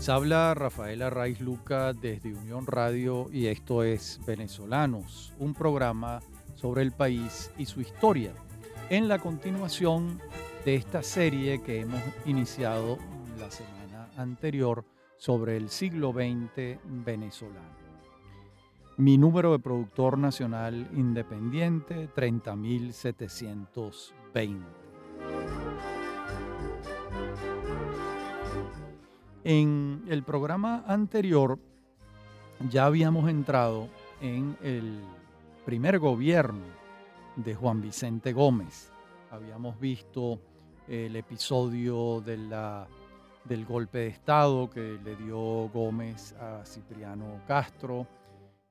Les habla Rafael Arraiz Luca desde Unión Radio y esto es Venezolanos, un programa sobre el país y su historia. En la continuación de esta serie que hemos iniciado la semana anterior sobre el siglo XX venezolano. Mi número de productor nacional independiente 30720. En el programa anterior ya habíamos entrado en el primer gobierno de Juan Vicente Gómez. Habíamos visto el episodio de la, del golpe de Estado que le dio Gómez a Cipriano Castro.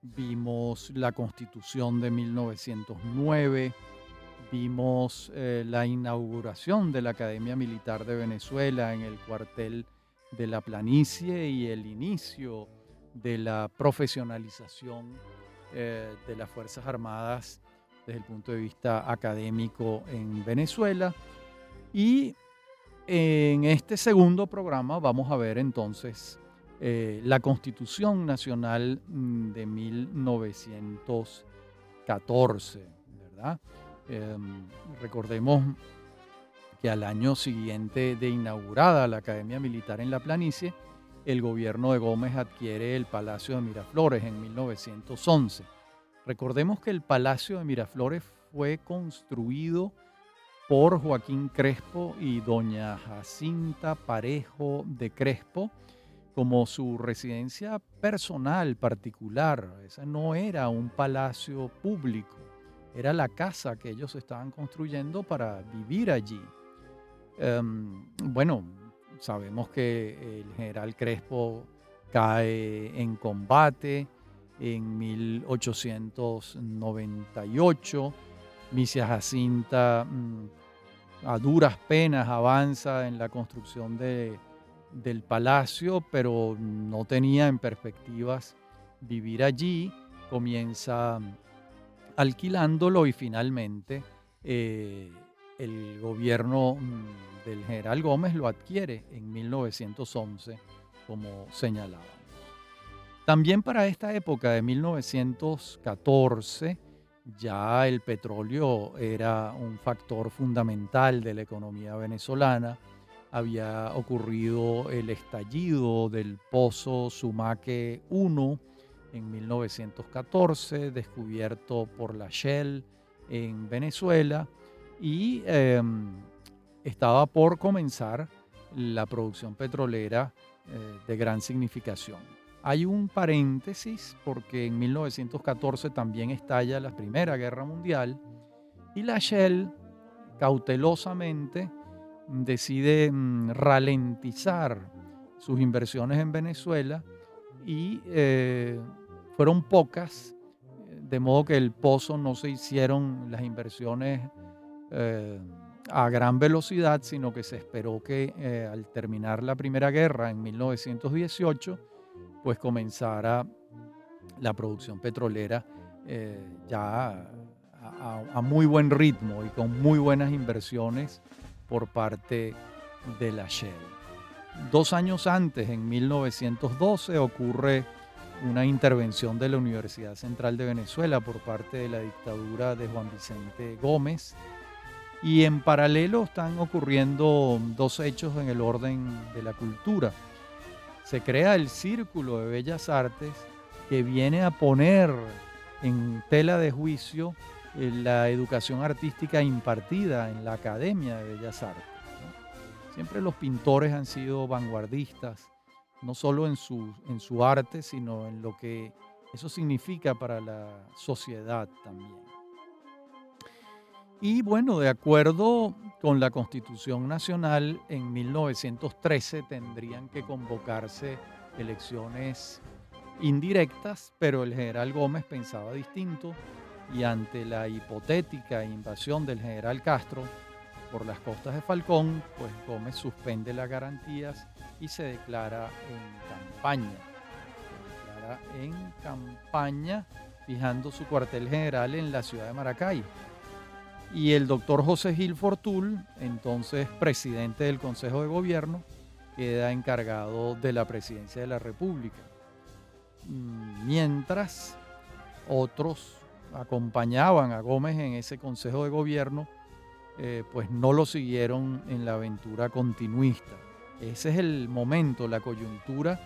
Vimos la constitución de 1909. Vimos eh, la inauguración de la Academia Militar de Venezuela en el cuartel de la planicie y el inicio de la profesionalización eh, de las Fuerzas Armadas desde el punto de vista académico en Venezuela. Y en este segundo programa vamos a ver entonces eh, la Constitución Nacional mm, de 1914, ¿verdad? Em, recordemos que al año siguiente de inaugurada la Academia Militar en la Planicie, el gobierno de Gómez adquiere el Palacio de Miraflores en 1911. Recordemos que el Palacio de Miraflores fue construido por Joaquín Crespo y doña Jacinta Parejo de Crespo como su residencia personal particular. Ese no era un palacio público, era la casa que ellos estaban construyendo para vivir allí. Em, bueno, sabemos que el general Crespo cae en combate en 1898. Misia Jacinta mm, a duras penas avanza en la construcción del palacio, pero no tenía en perspectivas vivir allí. Comienza alquilándolo y finalmente eh, el gobierno mm, del general Gómez lo adquiere en 1911, como señalábamos. También para esta época de 1914, ya el petróleo era un factor fundamental de la economía venezolana. Había ocurrido el estallido del pozo Sumaque 1 en 1914, descubierto por la Shell en Venezuela. Y em, estaba por comenzar la producción petrolera eh, de gran significación. Hay un paréntesis porque en 1914 también estalla la Primera Guerra Mundial y la Shell cautelosamente decide mm, ralentizar sus inversiones en Venezuela y eh, fueron pocas, de modo que el pozo no se hicieron las inversiones eh, a gran velocidad, sino que se esperó que eh, al terminar la Primera Guerra en 1918, pues comenzara la producción petrolera eh, ya a, muy buen ritmo y con muy buenas inversiones por parte de la Shell. Dos años antes, en 1912, ocurre una intervención de la Universidad Central de Venezuela por parte de la dictadura de Juan Vicente Gómez, y en paralelo están ocurriendo dos hechos en el orden de la cultura. Se crea el Círculo de Bellas Artes que viene a poner en tela de juicio eh, la educación artística impartida en la Academia de Bellas Artes. Siempre los pintores han sido vanguardistas, no solo en su, en su arte, sino en lo que eso significa para la sociedad también. Y bueno, de acuerdo con la Constitución Nacional, en 1913 tendrían que convocarse elecciones indirectas, pero el general Gómez pensaba distinto y ante la hipotética invasión del general Castro por las costas de Falcón, pues Gómez suspende las garantías y se declara en campaña. Se declara en campaña fijando su cuartel general en la ciudad de Maracay y el doctor José Gil Fortul, entonces presidente del Consejo de Gobierno, queda encargado de la presidencia de la República. Mm, mientras otros acompañaban a Gómez en ese consejo de gobierno, eh, pues no lo siguieron en la aventura continuista. Ese es el momento, la coyuntura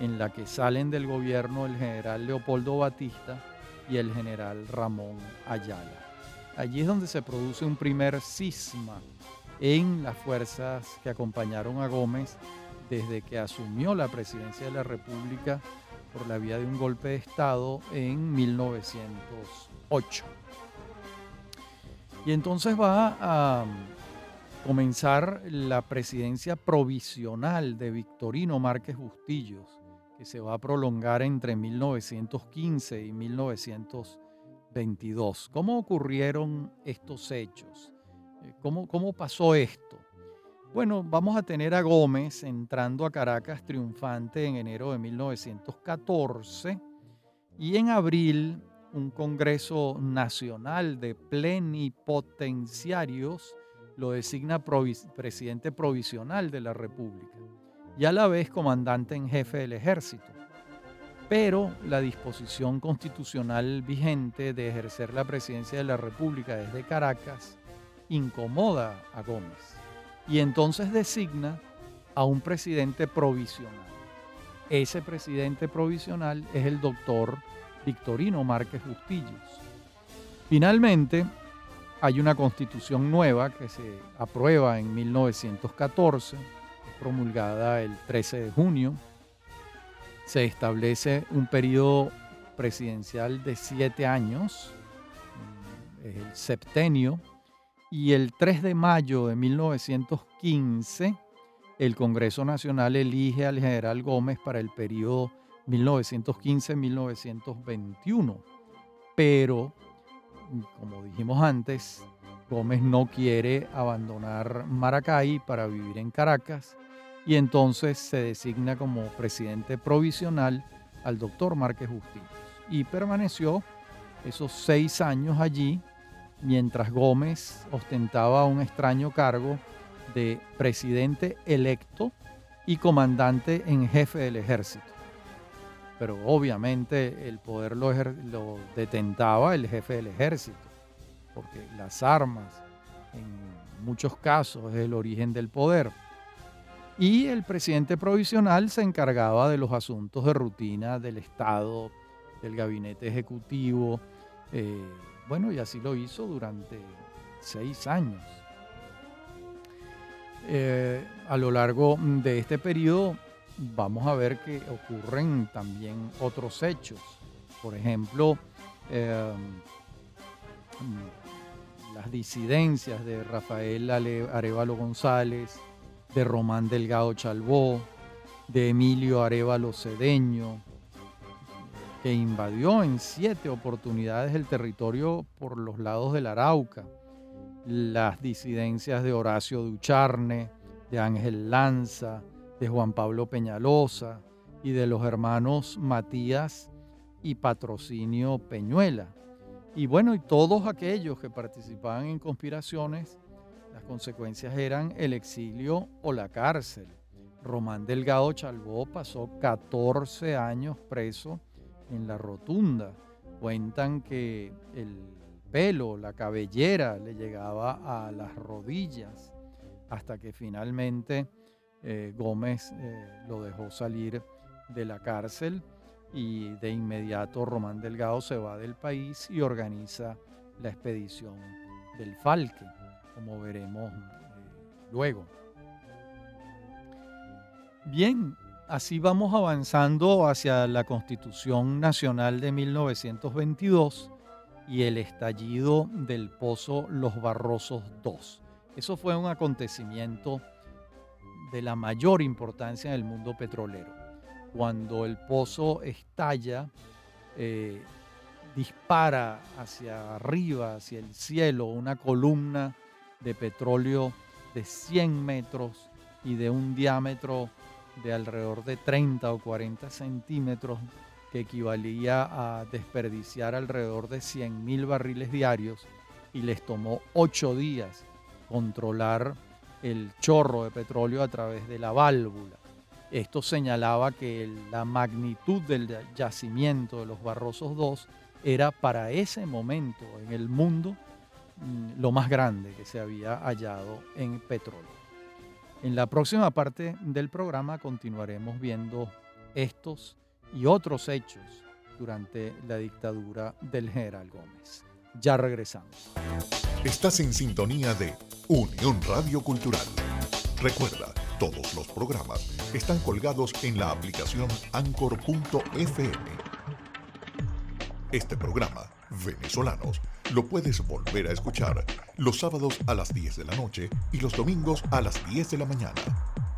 en la que salen del gobierno el general Leopoldo Batista y el general Ramón Ayala. Allí es donde se produce un primer cisma en las fuerzas que acompañaron a Gómez desde que asumió la presidencia de la República por la vía de un golpe de Estado en 1908. Y entonces va a comenzar la presidencia provisional de Victorino Márquez Bustillos, que se va a prolongar entre 1915 y 1922. ¿Cómo ocurrieron estos hechos? Eh, ¿Cómo, cómo pasó esto? Bueno, vamos a tener a Gómez entrando a Caracas triunfante en enero de 1914 y en abril un Congreso Nacional de Plenipotenciarios lo designa presidente provisional de la República y a la vez comandante en jefe del ejército. Pero la disposición constitucional vigente de ejercer la presidencia de la República desde Caracas incomoda a Gómez y entonces designa a un presidente provisional. Ese presidente provisional es el doctor Victorino Márquez Bustillos. Finalmente, hay una constitución nueva que se aprueba en 1914, promulgada el 13 de junio. Se establece un periodo presidencial de siete años, el septenio, y el 3 de mayo de 1915 el Congreso Nacional elige al general Gómez para el periodo 1915-1921. Pero, como dijimos antes, Gómez no quiere abandonar Maracay para vivir en Caracas y entonces se designa como presidente provisional al doctor Márquez Justillos y permaneció esos seis años allí mientras Gómez ostentaba un extraño cargo de presidente electo y comandante en jefe del ejército. Pero obviamente el poder lo, lo, detentaba el jefe del ejército, porque las armas en muchos casos es el origen del poder. Y el presidente provisional se encargaba de los asuntos de rutina del Estado, del gabinete ejecutivo, eh, bueno, y así lo hizo durante seis años. Eh, a lo largo de este periodo vamos a ver que ocurren también otros hechos. Por ejemplo, em, las disidencias de Rafael Arevalo González, de Román Delgado Chalbó, de Emilio Arevalo Cedeño, que invadió en siete oportunidades el territorio por los lados del Arauca. Las disidencias de Horacio Ducharne, de Ángel Lanza, de Juan Pablo Peñalosa y de los hermanos Matías y Patrocinio Peñuela. Y bueno, y todos aquellos que participaban en conspiraciones, las consecuencias eran el exilio o la cárcel. Román Delgado Chalbó pasó 14 años preso en la rotunda. Cuentan que el pelo, la cabellera le llegaba a las rodillas hasta que finalmente eh, Gómez eh, lo dejó salir de la cárcel y de inmediato Román Delgado se va del país y organiza la expedición del Falque, como veremos eh, luego. Bien, Así vamos avanzando hacia la Constitución Nacional de 1922 y el estallido del pozo Los Barrosos II. Eso fue un acontecimiento de la mayor importancia en el mundo petrolero. Cuando el pozo estalla, eh, dispara hacia arriba, hacia el cielo, una columna de petróleo de 100 metros y de un diámetro de alrededor de 30 o 40 centímetros, que equivalía a desperdiciar alrededor de 100 mil barriles diarios, y les tomó ocho días controlar el chorro de petróleo a través de la válvula. Esto señalaba que la magnitud del yacimiento de los Barrosos II era para ese momento en el mundo lo más grande que se había hallado en petróleo. En la próxima parte del programa continuaremos viendo estos y otros hechos durante la dictadura del general Gómez. Ya regresamos. Estás en sintonía de Unión Radio Cultural. Recuerda, todos los programas están colgados en la aplicación anchor.fm. Este programa, Venezolanos, lo puedes volver a escuchar los sábados a las 10 de la noche y los domingos a las 10 de la mañana.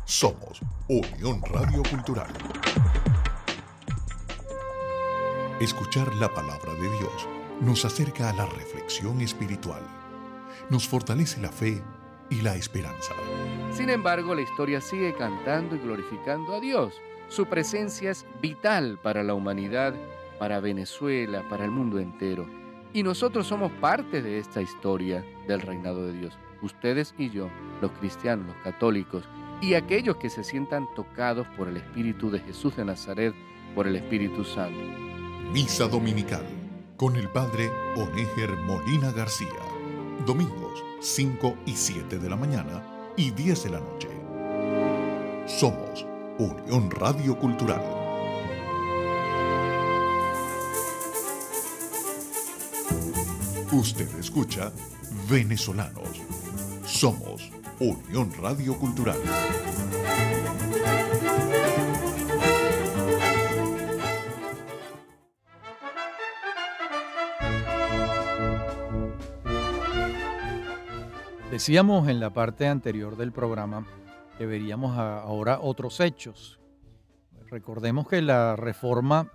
Somos Unión Radio Cultural. Escuchar la palabra de Dios nos acerca a la reflexión espiritual, nos fortalece la fe y la esperanza. Sin embargo, la historia sigue cantando y glorificando a Dios. Su presencia es vital para la humanidad, para Venezuela, para el mundo entero. Y nosotros somos parte de esta historia del reinado de Dios. Ustedes y yo, los cristianos, los católicos y aquellos que se sientan tocados por el Espíritu de Jesús de Nazaret, por el Espíritu Santo. Misa Dominical con el Padre Onéger Molina García. Domingos 5 y 7 de la mañana y 10 de la noche. Somos Unión Radio Cultural. Usted escucha Venezolanos. Somos Unión Radio Cultural. Decíamos en la parte anterior del programa que veríamos ahora otros hechos. Recordemos que la reforma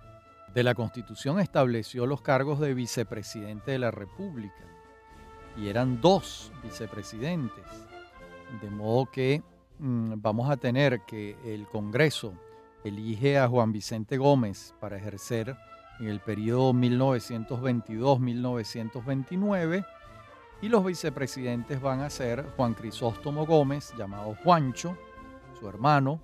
de la Constitución estableció los cargos de vicepresidente de la República y eran dos vicepresidentes. De modo que mm, vamos a tener que el Congreso elige a Juan Vicente Gómez para ejercer en el periodo 1922-1929 y los vicepresidentes van a ser Juan Crisóstomo Gómez, llamado Juancho, su hermano,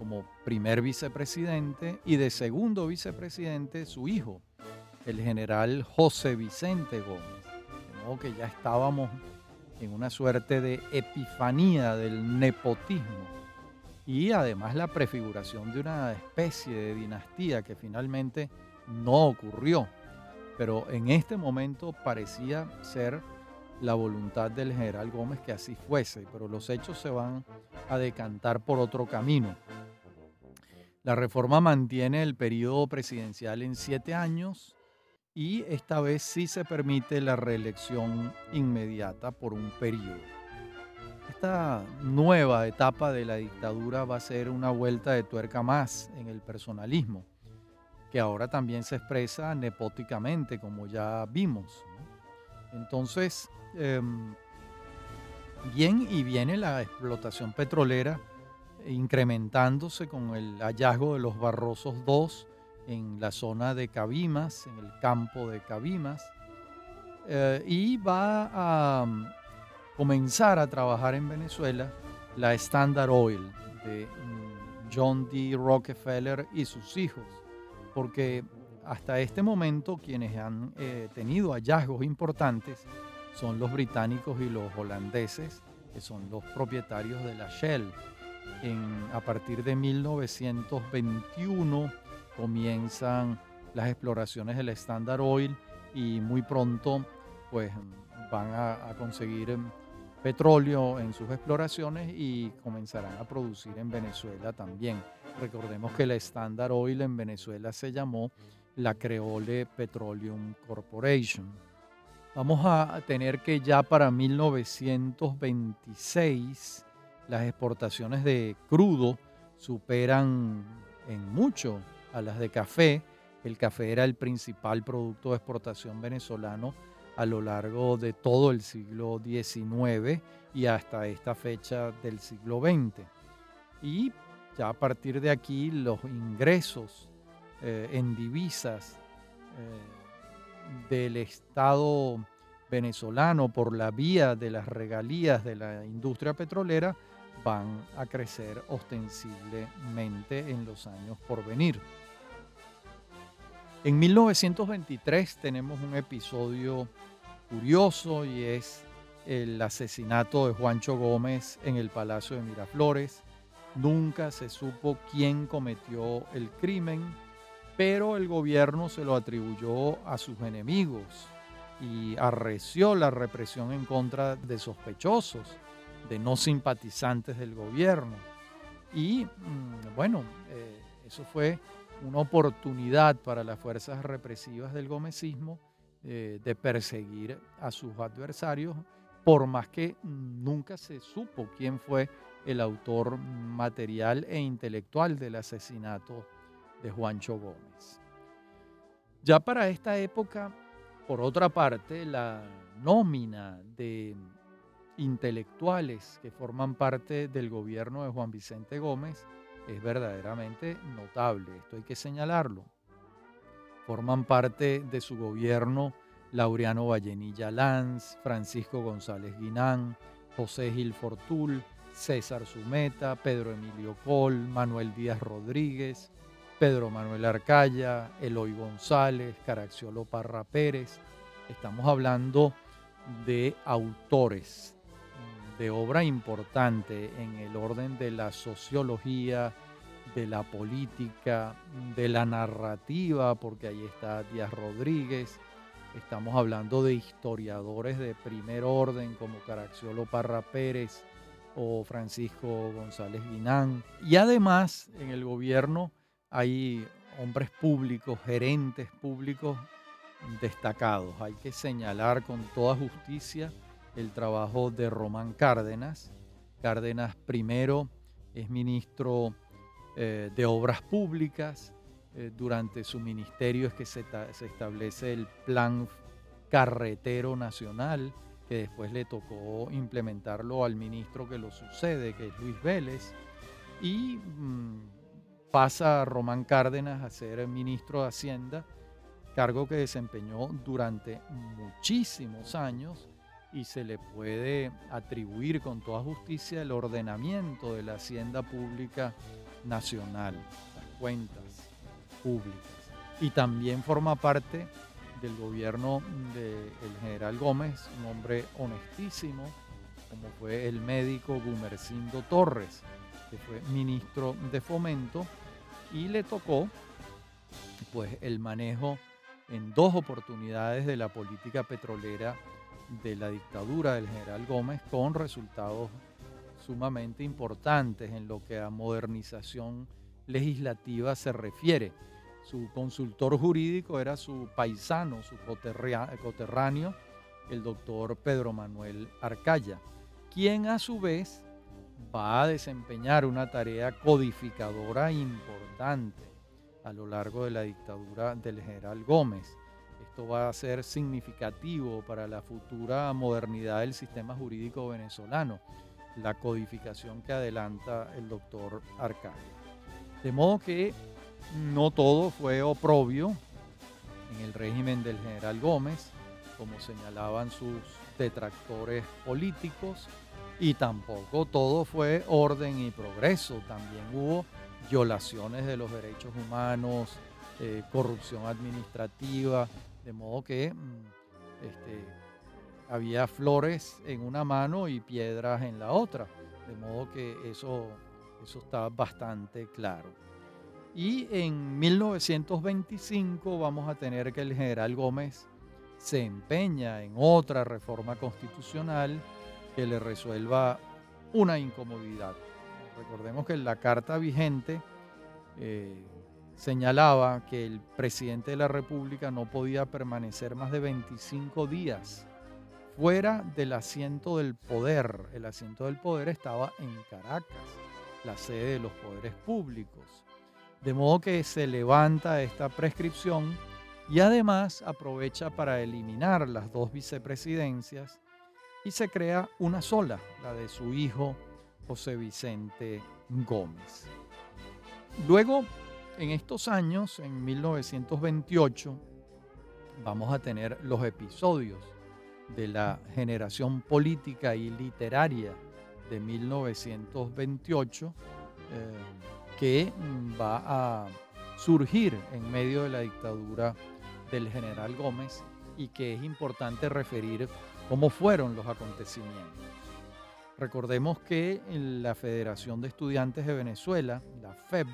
como primer vicepresidente y de segundo vicepresidente su hijo, el general José Vicente Gómez. De modo que ya estábamos en una suerte de epifanía del nepotismo y además la prefiguración de una especie de dinastía que finalmente no ocurrió, pero en este momento parecía ser la voluntad del general Gómez que así fuese, pero los hechos se van a decantar por otro camino. La reforma mantiene el periodo presidencial en siete años y esta vez sí se permite la reelección inmediata por un periodo. Esta nueva etapa de la dictadura va a ser una vuelta de tuerca más en el personalismo, que ahora también se expresa nepóticamente, como ya vimos. Entonces, em, bien y viene la explotación petrolera incrementándose con el hallazgo de los Barrosos II en la zona de Cabimas, en el campo de Cabimas, eh, y va a mm, comenzar a trabajar en Venezuela la Standard Oil de mm, John D. Rockefeller y sus hijos, porque hasta este momento quienes han eh, tenido hallazgos importantes son los británicos y los holandeses, que son los propietarios de la Shell a partir de 1921 comienzan las exploraciones del Standard Oil y muy pronto pues van a, conseguir em, petróleo en sus exploraciones y comenzarán a producir en Venezuela también. Recordemos que la Standard Oil en Venezuela se llamó la Creole Petroleum Corporation. Vamos a tener que ya para 1926 las exportaciones de crudo superan en mucho a las de café. El café era el principal producto de exportación venezolano a lo largo de todo el siglo XIX y hasta esta fecha del siglo XX. Y ya a partir de aquí los ingresos eh, en divisas eh, del Estado venezolano por la vía de las regalías de la industria petrolera van a crecer ostensiblemente en los años por venir. En 1923 tenemos un episodio curioso y es el asesinato de Juancho Gómez en el Palacio de Miraflores. Nunca se supo quién cometió el crimen, pero el gobierno se lo atribuyó a sus enemigos y arreció la represión en contra de sospechosos, de no simpatizantes del gobierno. Y mm, bueno, eh, eso fue una oportunidad para las fuerzas represivas del gomecismo eh, de perseguir a sus adversarios, por más que nunca se supo quién fue el autor material e intelectual del asesinato de Juancho Gómez. Ya para esta época, por otra parte, la nómina de intelectuales que forman parte del gobierno de Juan Vicente Gómez es verdaderamente notable, esto hay que señalarlo. Forman parte de su gobierno Laureano Vallenilla Lanz, Francisco González Guinán, José Gil Fortul, César Sumeta, Pedro Emilio Col, Manuel Díaz Rodríguez, Pedro Manuel Arcaya, Eloy González, Caraxiolo Parra Pérez. Estamos hablando de autores de obra importante en el orden de la sociología, de la política, de la narrativa, porque ahí está Díaz Rodríguez. Estamos hablando de historiadores de primer orden como Caraxiolo Parra Pérez o Francisco González Guinán. Y además en el gobierno hay hombres públicos, gerentes públicos destacados. Hay que señalar con toda justicia el trabajo de Román Cárdenas. Cárdenas primero es ministro eh, de Obras Públicas. Eh, durante su ministerio es que se, se, establece el Plan Carretero Nacional, que después le tocó implementarlo al ministro que lo sucede, que es Luis Vélez. Y mm, pasa Román Cárdenas a ser ministro de Hacienda, cargo que desempeñó durante muchísimos años y se le puede atribuir con toda justicia el ordenamiento de la hacienda pública nacional, las cuentas públicas. Y también forma parte del gobierno del general Gómez, un hombre honestísimo, como fue el médico Gumercindo Torres, que fue ministro de Fomento, y le tocó pues el manejo en dos oportunidades de la política petrolera de la dictadura del general Gómez con resultados sumamente importantes en lo que a modernización legislativa se refiere. Su consultor jurídico era su paisano, su coterráneo, el doctor Pedro Manuel Arcaya, quien a su vez va a desempeñar una tarea codificadora importante a lo largo de la dictadura del general Gómez esto va a ser significativo para la futura modernidad del sistema jurídico venezolano, la codificación que adelanta el doctor Arcadio. De modo que no todo fue oprobio en el régimen del general Gómez, como señalaban sus detractores políticos, y tampoco todo fue orden y progreso, también hubo violaciones de los derechos humanos, eh, corrupción administrativa, de modo que mm, este, había flores en una mano y piedras en la otra. De modo que eso, eso está bastante claro. Y en 1925 vamos a tener que el general Gómez se empeña en otra reforma constitucional que le resuelva una incomodidad. Recordemos que la carta vigente eh, señalaba que el presidente de la República no podía permanecer más de 25 días fuera del asiento del poder. El asiento del poder estaba en Caracas, la sede de los poderes públicos. De modo que se levanta esta prescripción y además aprovecha para eliminar las dos vicepresidencias y se crea una sola, la de su hijo José Vicente Gómez. Luego en estos años, en 1928, vamos a tener los episodios de la generación política y literaria de 1928 que mm, va a surgir en medio de la dictadura del general Gómez y que es importante referir cómo fueron los acontecimientos. Recordemos que la Federación de Estudiantes de Venezuela, la FEB,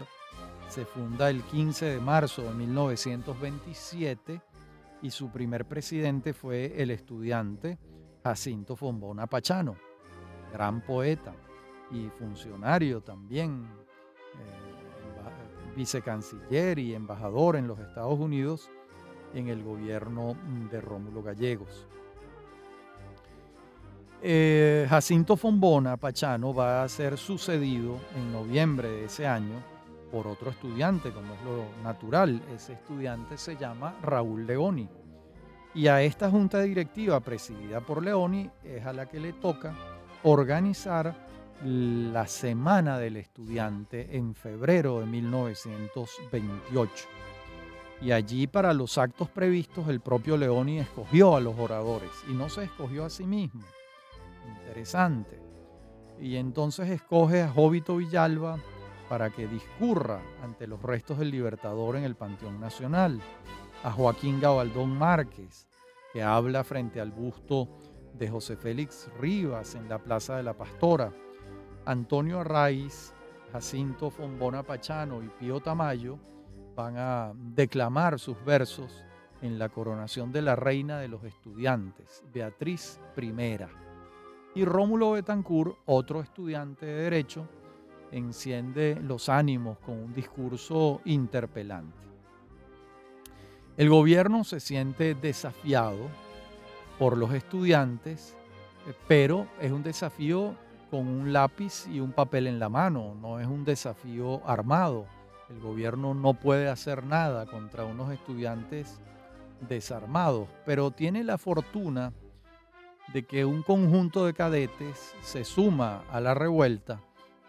se funda el 15 de marzo de 1927 y su primer presidente fue el estudiante Jacinto Fombona Pachano, gran poeta y funcionario también vicecanciller y embajador en los Estados Unidos en el gobierno de Rómulo Gallegos. Eh, Jacinto Fombona Pachano va a ser sucedido en noviembre de ese año por otro estudiante, como es lo natural. Ese estudiante se llama Raúl Leoni. Y a esta junta directiva presidida por Leoni es a la que le toca organizar la Semana del Estudiante en febrero de 1928. Y allí para los actos previstos el propio Leoni escogió a los oradores y no se escogió a sí mismo. Interesante. Y entonces escoge a Jovito Villalba para que discurra ante los restos del Libertador en el Panteón Nacional, a Joaquín Gabaldón Márquez, que habla frente al busto de José Félix Rivas en la Plaza de la Pastora, Antonio Arraiz, Jacinto Fombona Pachano y Pío Tamayo van a declamar sus versos en la coronación de la reina de los estudiantes, Beatriz I. Y Rómulo Betancourt, otro estudiante de Derecho, enciende los ánimos con un discurso interpelante. El gobierno se siente desafiado por los estudiantes, pero es un desafío con un lápiz y un papel en la mano, no es un desafío armado. El gobierno no puede hacer nada contra unos estudiantes desarmados, pero tiene la fortuna de que un conjunto de cadetes se suma a la revuelta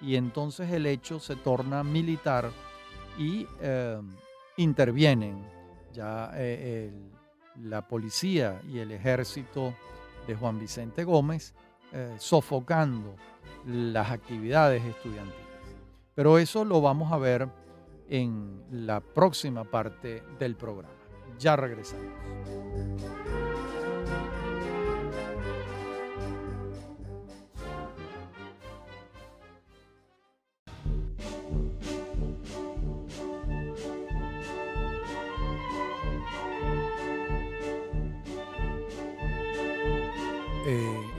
y entonces el hecho se torna militar y eh, intervienen ya eh, la policía y el ejército de Juan Vicente Gómez eh, sofocando las actividades estudiantiles. Pero eso lo vamos a ver en la próxima parte del programa. Ya regresamos.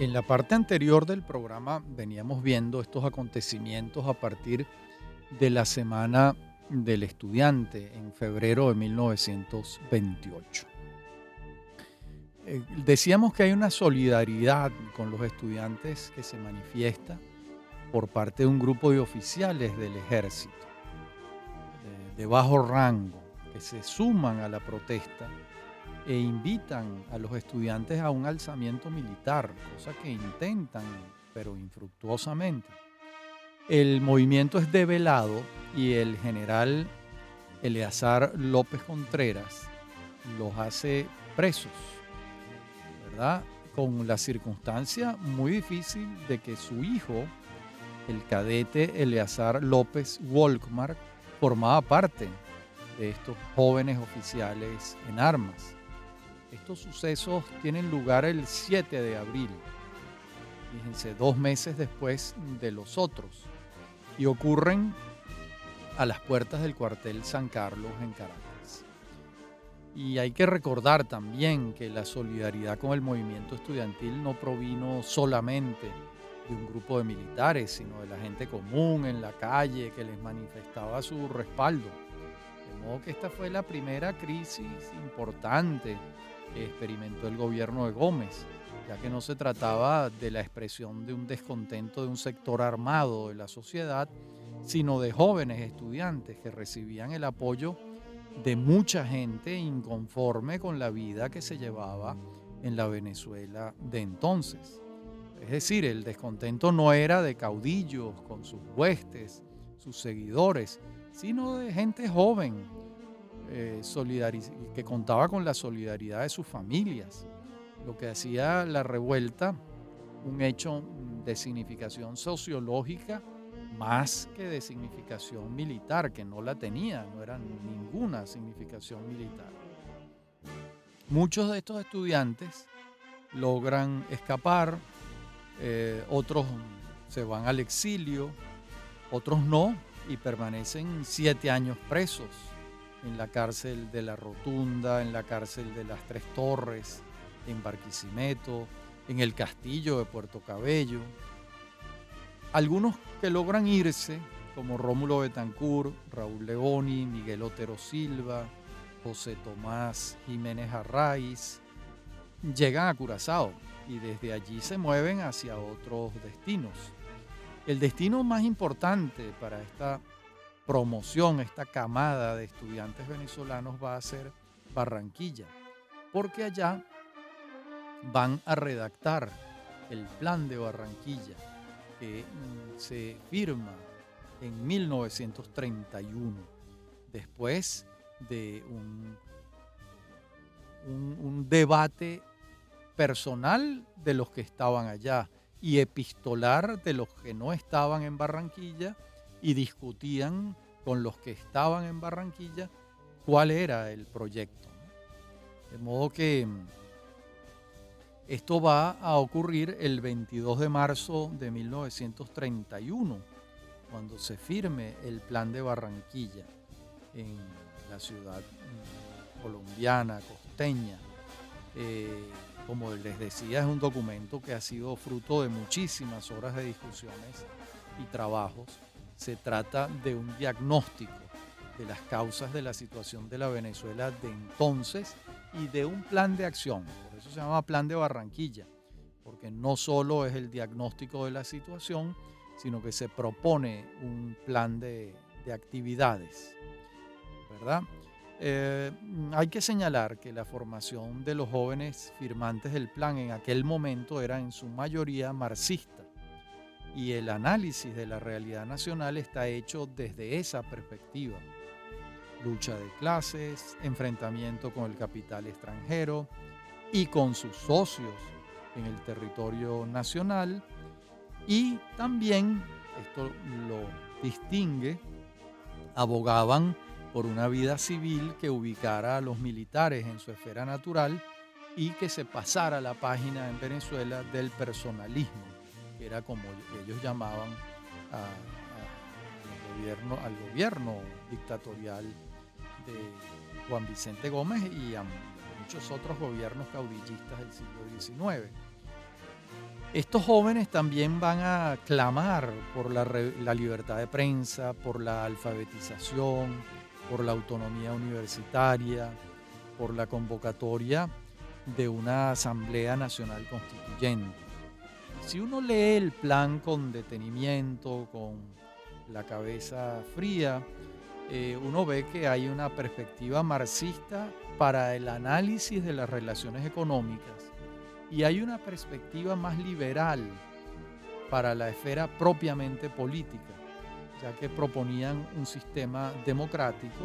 En la parte anterior del programa veníamos viendo estos acontecimientos a partir de la Semana del Estudiante en febrero de 1928. Eh, decíamos que hay una solidaridad con los estudiantes que se manifiesta por parte de un grupo de oficiales del ejército de bajo rango que se suman a la protesta e invitan a los estudiantes a un alzamiento militar, cosa que intentan, pero infructuosamente. El movimiento es develado y el general Eleazar López Contreras los hace presos, ¿verdad? Con la circunstancia muy difícil de que su hijo, el cadete Eleazar López Wolkmark, formaba parte de estos jóvenes oficiales en armas. Estos sucesos tienen lugar el 7 de abril, fíjense, dos meses después de los otros, y ocurren a las puertas del cuartel San Carlos en Caracas. Y hay que recordar también que la solidaridad con el movimiento estudiantil no provino solamente de un grupo de militares, sino de la gente común en la calle que les manifestaba su respaldo. De modo que esta fue la primera crisis importante que experimentó el gobierno de Gómez, ya que no se trataba de la expresión de un descontento de un sector armado de la sociedad, sino de jóvenes estudiantes que recibían el apoyo de mucha gente inconforme con la vida que se llevaba en la Venezuela de entonces. Es decir, el descontento no era de caudillos con sus huestes, sus seguidores, sino de gente joven, eh, que contaba con la solidaridad de sus familias, lo que hacía la revuelta un hecho de significación sociológica más que de significación militar, que no la tenía, no era ninguna significación militar. Muchos de estos estudiantes logran escapar, eh, otros se van al exilio, otros no, y permanecen siete años presos en la cárcel de la Rotunda, en la cárcel de las Tres Torres, en Barquisimeto, en el castillo de Puerto Cabello. Algunos que logran irse, como Rómulo Betancourt, Raúl Leoni, Miguel Otero Silva, José Tomás Jiménez Arraiz, llegan a Curazao y desde allí se mueven hacia otros destinos. El destino más importante para esta promoción, esta camada de estudiantes venezolanos va a ser Barranquilla, porque allá van a redactar el plan de Barranquilla que mm, se firma en 1931, después de un, un, debate personal de los que estaban allá y epistolar de los que no estaban en Barranquilla y discutían con los que estaban en Barranquilla cuál era el proyecto. De modo que mm, esto va a ocurrir el 22 de marzo de 1931, cuando se firme el plan de Barranquilla en la ciudad mm, colombiana, costeña. Eh, como les decía, es un documento que ha sido fruto de muchísimas horas de discusiones y trabajos. Se trata de un diagnóstico de las causas de la situación de la Venezuela de entonces y de un plan de acción. Por eso se llama Plan de Barranquilla, porque no solo es el diagnóstico de la situación, sino que se propone un plan de, actividades. ¿Verdad? Eh, hay que señalar que la formación de los jóvenes firmantes del plan en aquel momento era en su mayoría marxista y el análisis de la realidad nacional está hecho desde esa perspectiva. Lucha de clases, enfrentamiento con el capital extranjero y con sus socios en el territorio nacional. Y también, esto lo distingue, abogaban por una vida civil que ubicara a los militares en su esfera natural y que se pasara la página en Venezuela del personalismo, era como ellos llamaban al gobierno dictatorial Juan Vicente Gómez y a muchos otros gobiernos caudillistas del siglo XIX. Estos jóvenes también van a clamar por la, libertad de prensa, por la alfabetización, por la autonomía universitaria, por la convocatoria de una Asamblea Nacional Constituyente. Si uno lee el plan con detenimiento, con la cabeza fría, eh, uno ve que hay una perspectiva marxista para el análisis de las relaciones económicas y hay una perspectiva más liberal para la esfera propiamente política, ya que proponían un sistema democrático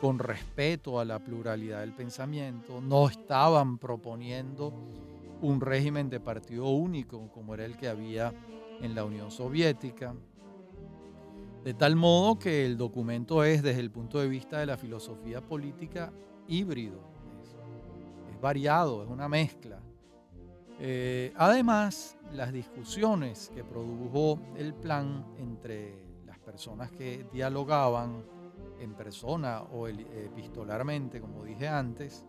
con respeto a la pluralidad del pensamiento, no estaban proponiendo un régimen de partido único como era el que había en la Unión Soviética, de tal modo que el documento es, desde el punto de vista de la filosofía política, híbrido, es, variado, es una mezcla. Eh, además, las discusiones que produjo el plan entre las personas que dialogaban en persona o epistolarmente, como dije antes,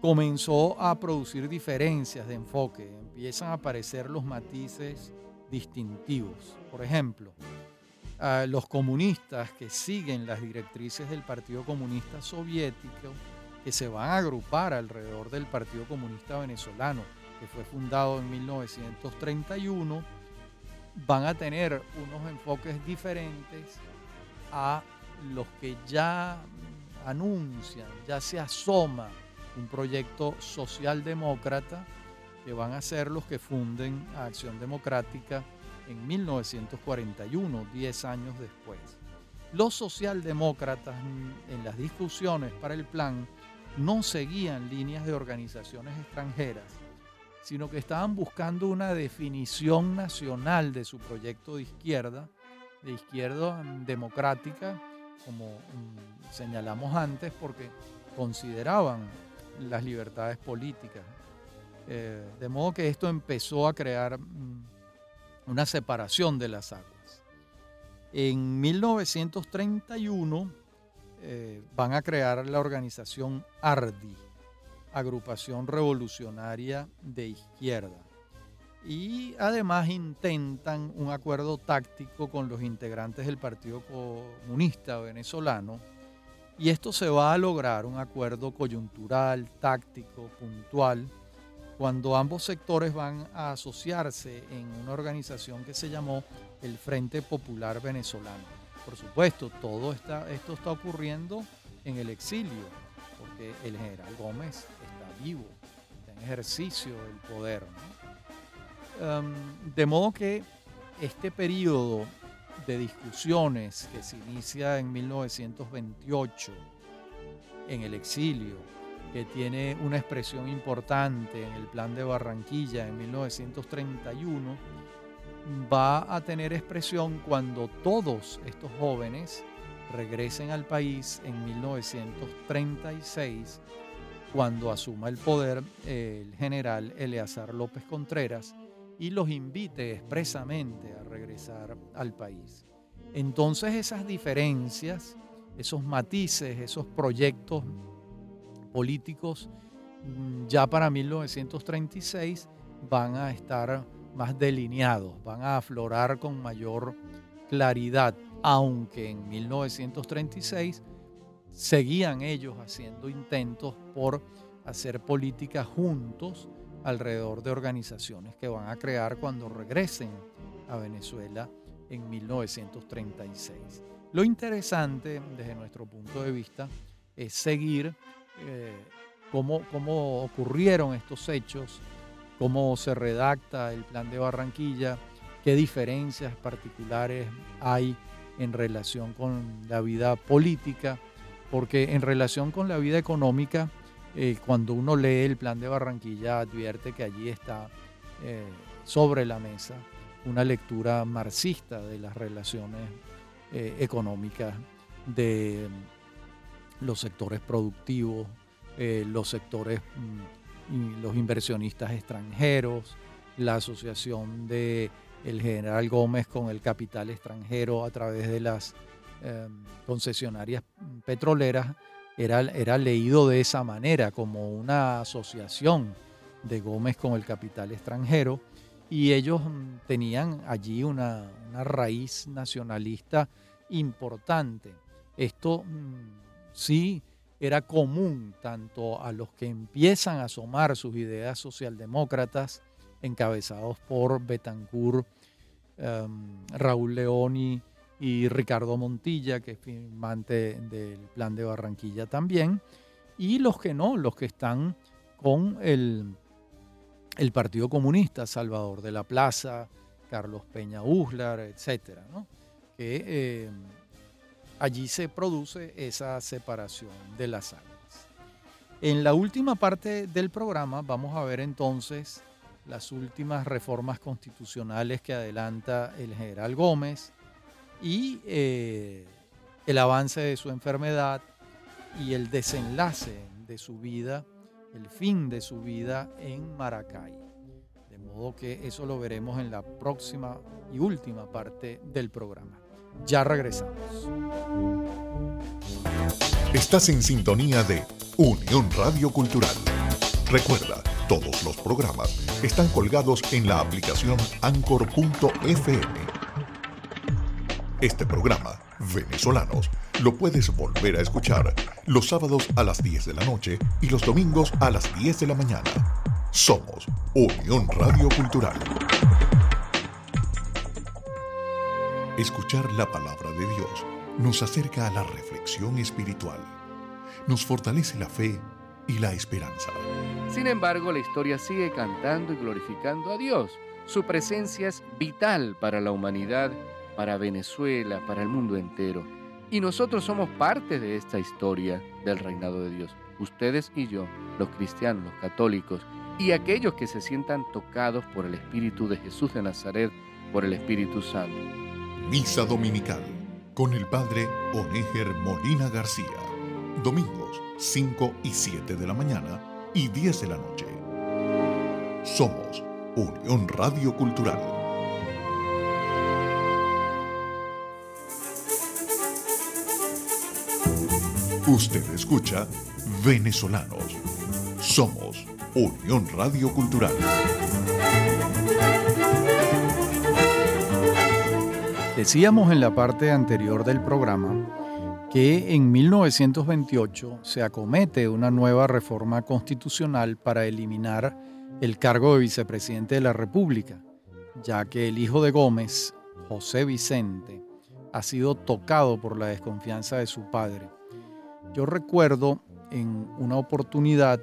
comenzó a producir diferencias de enfoque, empiezan a aparecer los matices distintivos. Por ejemplo, los comunistas que siguen las directrices del Partido Comunista Soviético, que se van a agrupar alrededor del Partido Comunista Venezolano, que fue fundado en 1931, van a tener unos enfoques diferentes a los que ya anuncian, ya se asoma un proyecto socialdemócrata que van a ser los que funden a Acción Democrática en 1941, 10 años después. Los socialdemócratas en las discusiones para el plan no seguían líneas de organizaciones extranjeras, sino que estaban buscando una definición nacional de su proyecto de izquierda, de izquierda democrática, como mm, señalamos antes, porque consideraban las libertades políticas. Eh, de modo que esto empezó a crear mm, una separación de las aguas. En 1931 eh, van a crear la organización ARDI, Agrupación Revolucionaria de Izquierda. Y además intentan un acuerdo táctico con los integrantes del Partido Comunista Venezolano. Y esto se va a lograr, un acuerdo coyuntural, táctico, puntual, cuando ambos sectores van a asociarse en una organización que se llamó el Frente Popular Venezolano. Por supuesto, todo está, esto está ocurriendo en el exilio, porque el general Gómez está vivo, está en ejercicio del poder. Em, de modo que este periodo de discusiones que se inicia en 1928 en el exilio, que tiene una expresión importante en el plan de Barranquilla en 1931, va a tener expresión cuando todos estos jóvenes regresen al país en 1936, cuando asuma el poder el general Eleazar López Contreras y los invite expresamente a regresar al país. Entonces esas diferencias, esos matices, esos proyectos políticos mm, ya para 1936 van a estar más delineados, van a aflorar con mayor claridad, aunque en 1936 seguían ellos haciendo intentos por hacer política juntos alrededor de organizaciones que van a crear cuando regresen a Venezuela en 1936. Lo interesante desde nuestro punto de vista es seguir eh, cómo, cómo ocurrieron estos hechos cómo se redacta el plan de Barranquilla, qué diferencias particulares hay en relación con la vida política, porque en relación con la vida económica, eh, cuando uno lee el plan de Barranquilla advierte que allí está eh, sobre la mesa una lectura marxista de las relaciones eh, económicas de los sectores productivos, los sectores mm, los inversionistas extranjeros, la asociación de el general Gómez con el capital extranjero a través de las concesionarias petroleras, era, era leído de esa manera, como una asociación de Gómez con el capital extranjero, y ellos mm, tenían allí una, una raíz nacionalista importante. Esto mm, sí era común tanto a los que empiezan a asomar sus ideas socialdemócratas, encabezados por Betancourt, em, Raúl Leoni y Ricardo Montilla, que es firmante del Plan de Barranquilla también, y los que no, los que están con el, el Partido Comunista, Salvador de la Plaza, Carlos Peña Uslar, etcétera, que em, allí se produce esa separación de las aguas. En la última parte del programa vamos a ver entonces las últimas reformas constitucionales que adelanta el general Gómez y eh, el avance de su enfermedad y el desenlace de su vida, el fin de su vida en Maracay. De modo que eso lo veremos en la próxima y última parte del programa. Ya regresamos. Estás en sintonía de Unión Radio Cultural. Recuerda, todos los programas están colgados en la aplicación anchor.fm. Este programa, Venezolanos, lo puedes volver a escuchar los sábados a las 10 de la noche y los domingos a las 10 de la mañana. Somos Unión Radio Cultural. Escuchar la palabra de Dios nos acerca a la reflexión espiritual, nos fortalece la fe y la esperanza. Sin embargo, la historia sigue cantando y glorificando a Dios. Su presencia es vital para la humanidad, para Venezuela, para el mundo entero. Y nosotros somos parte de esta historia del reinado de Dios. Ustedes y yo, los cristianos, los católicos, y aquellos que se sientan tocados por el Espíritu de Jesús de Nazaret, por el Espíritu Santo. Misa Dominical con el Padre Onéger Molina García. Domingos 5 y 7 de la mañana y 10 de la noche. Somos Unión Radio Cultural. Usted escucha Venezolanos. Somos Unión Radio Cultural. Decíamos en la parte anterior del programa que en 1928 se acomete una nueva reforma constitucional para eliminar el cargo de vicepresidente de la República, ya que el hijo de Gómez, José Vicente, ha sido tocado por la desconfianza de su padre. Yo recuerdo en una oportunidad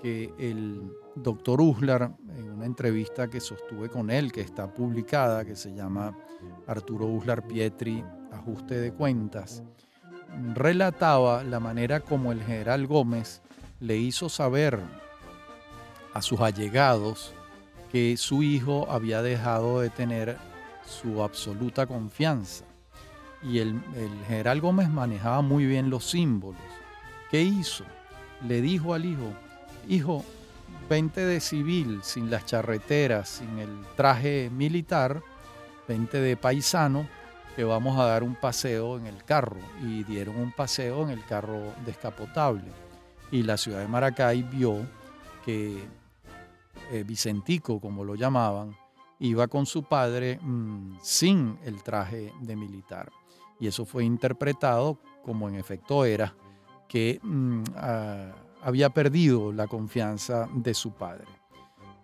que el doctor Uslar, en una entrevista que sostuve con él, que está publicada, que se llama Arturo Uslar Pietri, Ajuste de Cuentas, relataba la manera como el general Gómez le hizo saber a sus allegados que su hijo había dejado de tener su absoluta confianza. Y el, general Gómez manejaba muy bien los símbolos. ¿Qué hizo? Le dijo al hijo, hijo, vente de civil, sin las charreteras, sin el traje militar, vente de paisano, que vamos a dar un paseo en el carro. Y dieron un paseo en el carro descapotable. Y la ciudad de Maracay vio que eh, Vicentico, como lo llamaban, iba con su padre mm, sin el traje de militar. Y eso fue interpretado como en efecto era, que mm, había perdido la confianza de su padre.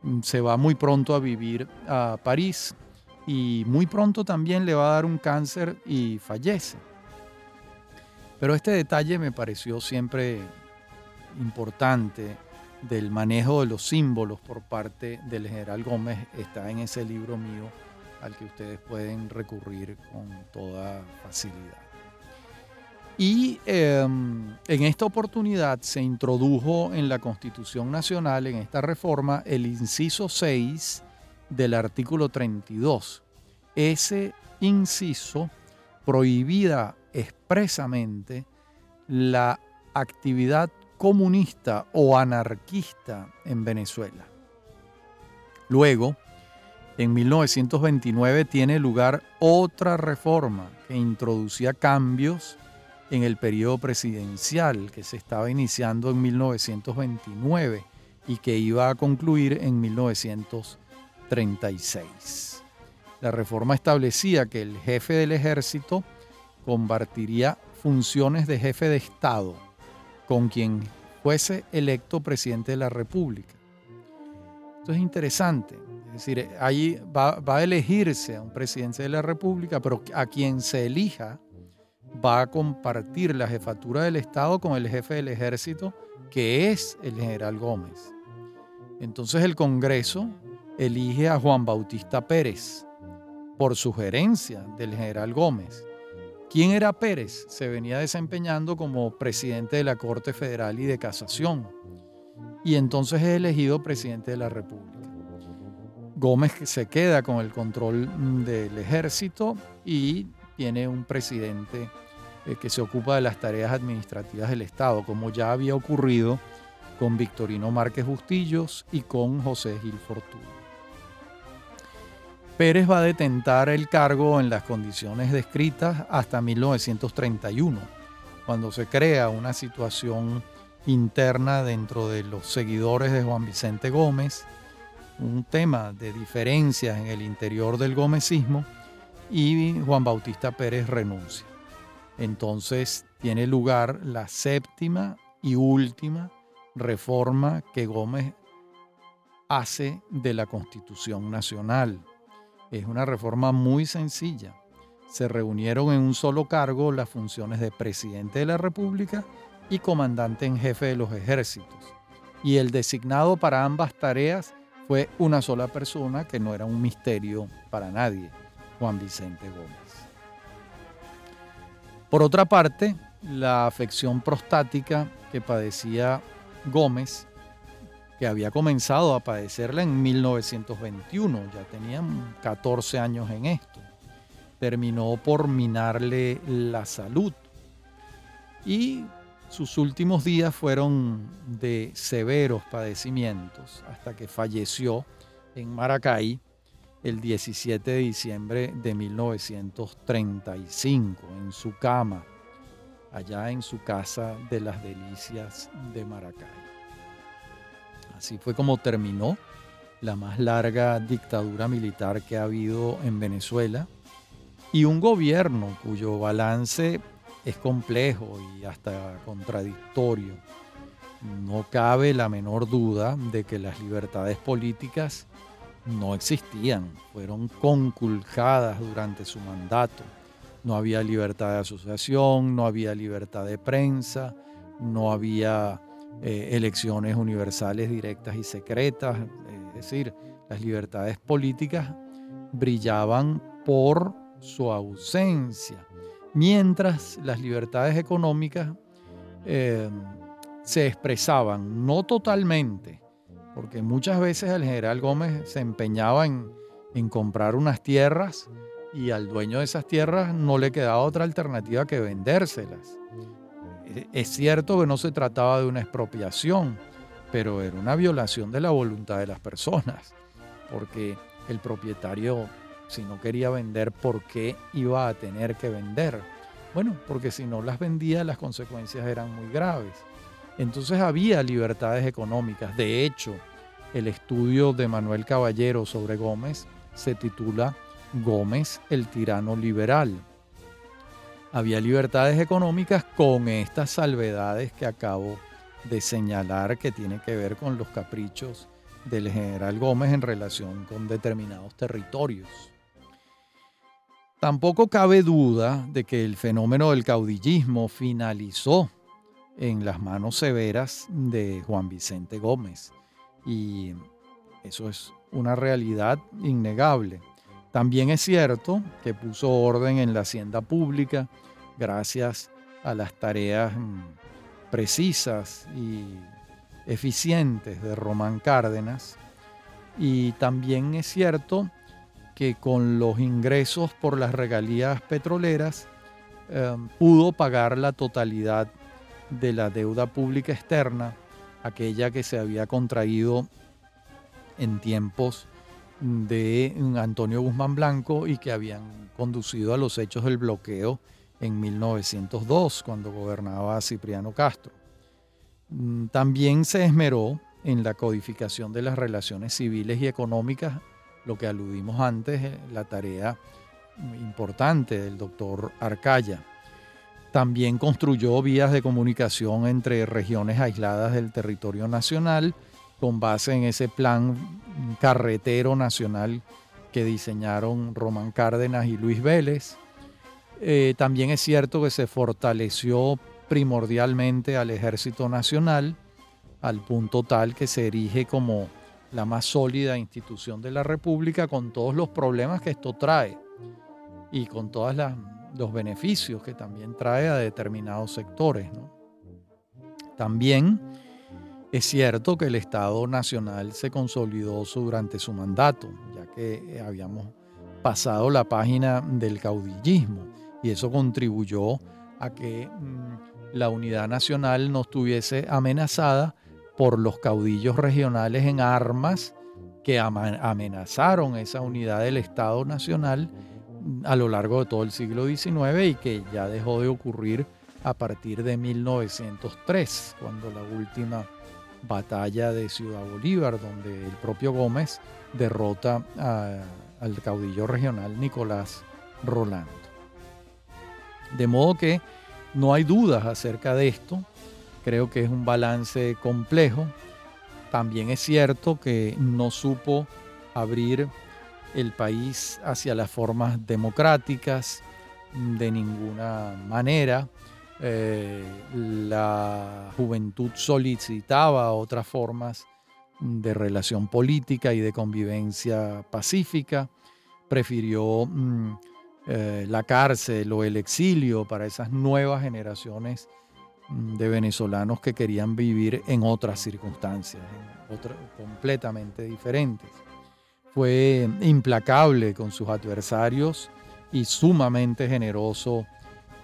Mm, se va muy pronto a vivir a París y muy pronto también le va a dar un cáncer y fallece. Pero este detalle me pareció siempre importante del manejo de los símbolos por parte del general Gómez. Está en ese libro mío al que ustedes pueden recurrir con toda facilidad. Y em, en esta oportunidad se introdujo en la Constitución Nacional, en esta reforma, el inciso 6 del artículo 32. Ese inciso prohibida expresamente la actividad comunista o anarquista en Venezuela. Luego, en 1929 tiene lugar otra reforma que introducía cambios en el periodo presidencial que se estaba iniciando en 1929 y que iba a concluir en 1936. La reforma establecía que el jefe del ejército compartiría funciones de jefe de Estado con quien fuese electo presidente de la República. Esto es interesante. Decir, ahí va, va a elegirse a un presidente de la República, pero a quien se elija va a compartir la jefatura del Estado con el jefe del ejército, que es el general Gómez. Entonces el Congreso elige a Juan Bautista Pérez por sugerencia del general Gómez. ¿Quién era Pérez? Se venía desempeñando como presidente de la Corte Federal y de Casación y entonces es elegido presidente de la República. Gómez se queda con el control del ejército y tiene un presidente eh, que se ocupa de las tareas administrativas del Estado, como ya había ocurrido con Victorino Márquez Bustillos y con José Gil Fortuna. Pérez va a detentar el cargo en las condiciones descritas hasta 1931, cuando se crea una situación interna dentro de los seguidores de Juan Vicente Gómez, un tema de diferencias en el interior del gomecismo, y Juan Bautista Pérez renuncia. Entonces tiene lugar la séptima y última reforma que Gómez hace de la Constitución Nacional es una reforma muy sencilla. Se reunieron en un solo cargo las funciones de presidente de la República y comandante en jefe de los ejércitos. Y el designado para ambas tareas fue una sola persona que no era un misterio para nadie, Juan Vicente Gómez. Por otra parte, la afección prostática que padecía Gómez que había comenzado a padecerla en 1921, ya tenían 14 años en esto. Terminó por minarle la salud y sus últimos días fueron de severos padecimientos hasta que falleció en Maracay el 17 de diciembre de 1935 en su cama, allá en su casa de las delicias de Maracay. Así fue como terminó la más larga dictadura militar que ha habido en Venezuela y un gobierno cuyo balance es complejo y hasta contradictorio. No cabe la menor duda de que las libertades políticas no existían, fueron conculcadas durante su mandato. No había libertad de asociación, no había libertad de prensa, no había eh, elecciones universales directas y secretas. Es decir, las libertades políticas brillaban por su ausencia, mientras las libertades económicas eh, se expresaban, no totalmente, porque muchas veces el general Gómez se empeñaba en, comprar unas tierras y al dueño de esas tierras no le quedaba otra alternativa que vendérselas. E, es cierto que no se trataba de una expropiación, pero era una violación de la voluntad de las personas, porque el propietario, si no quería vender, ¿por qué iba a tener que vender? Bueno, porque si no las vendía, las consecuencias eran muy graves. Entonces había libertades económicas. De hecho, el estudio de Manuel Caballero sobre Gómez se titula Gómez, el tirano liberal. Había libertades económicas con estas salvedades que acabo de señalar que tiene que ver con los caprichos del general Gómez en relación con determinados territorios. Tampoco cabe duda de que el fenómeno del caudillismo finalizó en las manos severas de Juan Vicente Gómez. Y eso es una realidad innegable. También es cierto que puso orden en la hacienda pública gracias a las tareas mm, precisas y eficientes de Román Cárdenas. Y también es cierto que con los ingresos por las regalías petroleras eh, pudo pagar la totalidad de la deuda pública externa, aquella que se había contraído en tiempos de Antonio Guzmán Blanco y que habían conducido a los hechos del bloqueo en 1902, cuando gobernaba Cipriano Castro. Mm, también se esmeró en la codificación de las relaciones civiles y económicas, lo que aludimos antes, eh, la tarea importante del doctor Arcaya. También construyó vías de comunicación entre regiones aisladas del territorio nacional con base en ese plan carretero nacional que diseñaron Román Cárdenas y Luis Vélez. Eh, también es cierto que se fortaleció primordialmente al Ejército Nacional al punto tal que se erige como la más sólida institución de la República con todos los problemas que esto trae y con todas las los beneficios que también trae a determinados sectores. También es cierto que el Estado Nacional se consolidó durante su mandato, ya que habíamos pasado la página del caudillismo y eso contribuyó a que mm, la unidad nacional no estuviese amenazada por los caudillos regionales en armas que amenazaron esa unidad del Estado Nacional a lo largo de todo el siglo XIX y que ya dejó de ocurrir a partir de 1903, cuando la última batalla de Ciudad Bolívar, donde el propio Gómez derrota al caudillo regional Nicolás Rolando. De modo que no hay dudas acerca de esto, creo que es un balance complejo. También es cierto que no supo abrir el país hacia las formas democráticas de ninguna manera. Eh, la juventud solicitaba otras formas de relación política y de convivencia pacífica. Prefirió mm, eh, la cárcel o el exilio para esas nuevas generaciones de venezolanos que querían vivir en otras circunstancias, completamente diferentes. Fue implacable con sus adversarios y sumamente generoso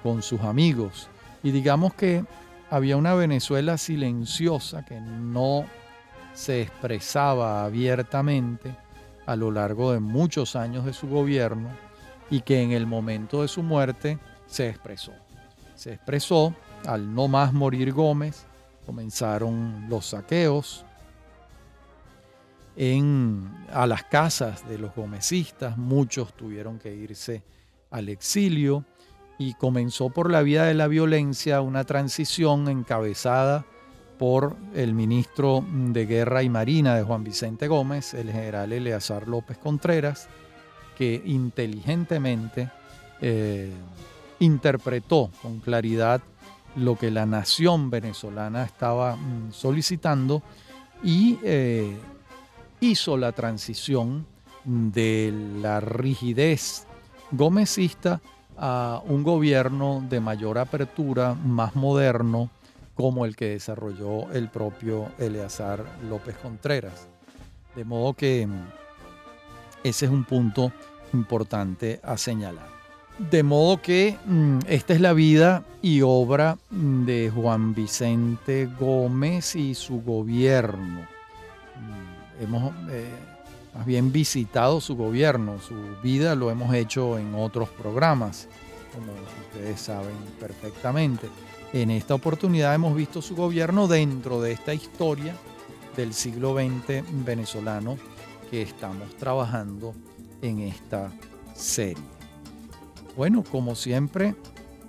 con sus amigos. Y digamos que había una Venezuela silenciosa que no se expresaba abiertamente a lo largo de muchos años de su gobierno y que en el momento de su muerte se expresó. Se expresó al no más morir Gómez, comenzaron los saqueos en, a las casas de los gomecistas, muchos tuvieron que irse al exilio y comenzó por la vía de la violencia una transición encabezada por el ministro de Guerra y Marina de Juan Vicente Gómez, el general Eleazar López Contreras, que inteligentemente eh, interpretó con claridad lo que la nación venezolana estaba mm, solicitando y eh, hizo la transición de la rigidez gomecista a un gobierno de mayor apertura, más moderno, como el que desarrolló el propio Eleazar López Contreras. De modo que mm, ese es un punto importante a señalar. De modo que mm, esta es la vida y obra de Juan Vicente Gómez y su gobierno. Mm, hemos eh, más bien visitado su gobierno, su vida lo hemos hecho en otros programas, como ustedes saben perfectamente. En esta oportunidad hemos visto su gobierno dentro de esta historia del siglo XX venezolano que estamos trabajando en esta serie. Bueno, como siempre,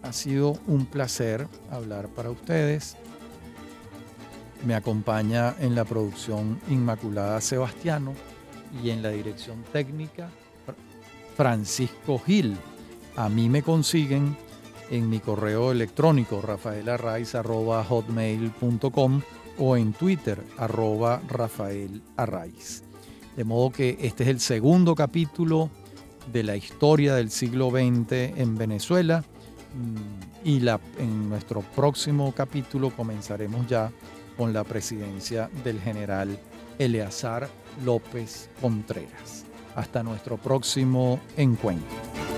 ha sido un placer hablar para ustedes. Me acompaña en la producción Inmaculada Sebastiano y en la dirección técnica Francisco Gil. A mí me consiguen en mi correo electrónico rafaelarraiz.hotmail.com o en Twitter arroba Rafael De modo que este es el segundo capítulo de la historia del siglo XX en Venezuela mm, y la, en nuestro próximo capítulo comenzaremos ya con la presidencia del general Eleazar López Contreras. Hasta nuestro próximo encuentro.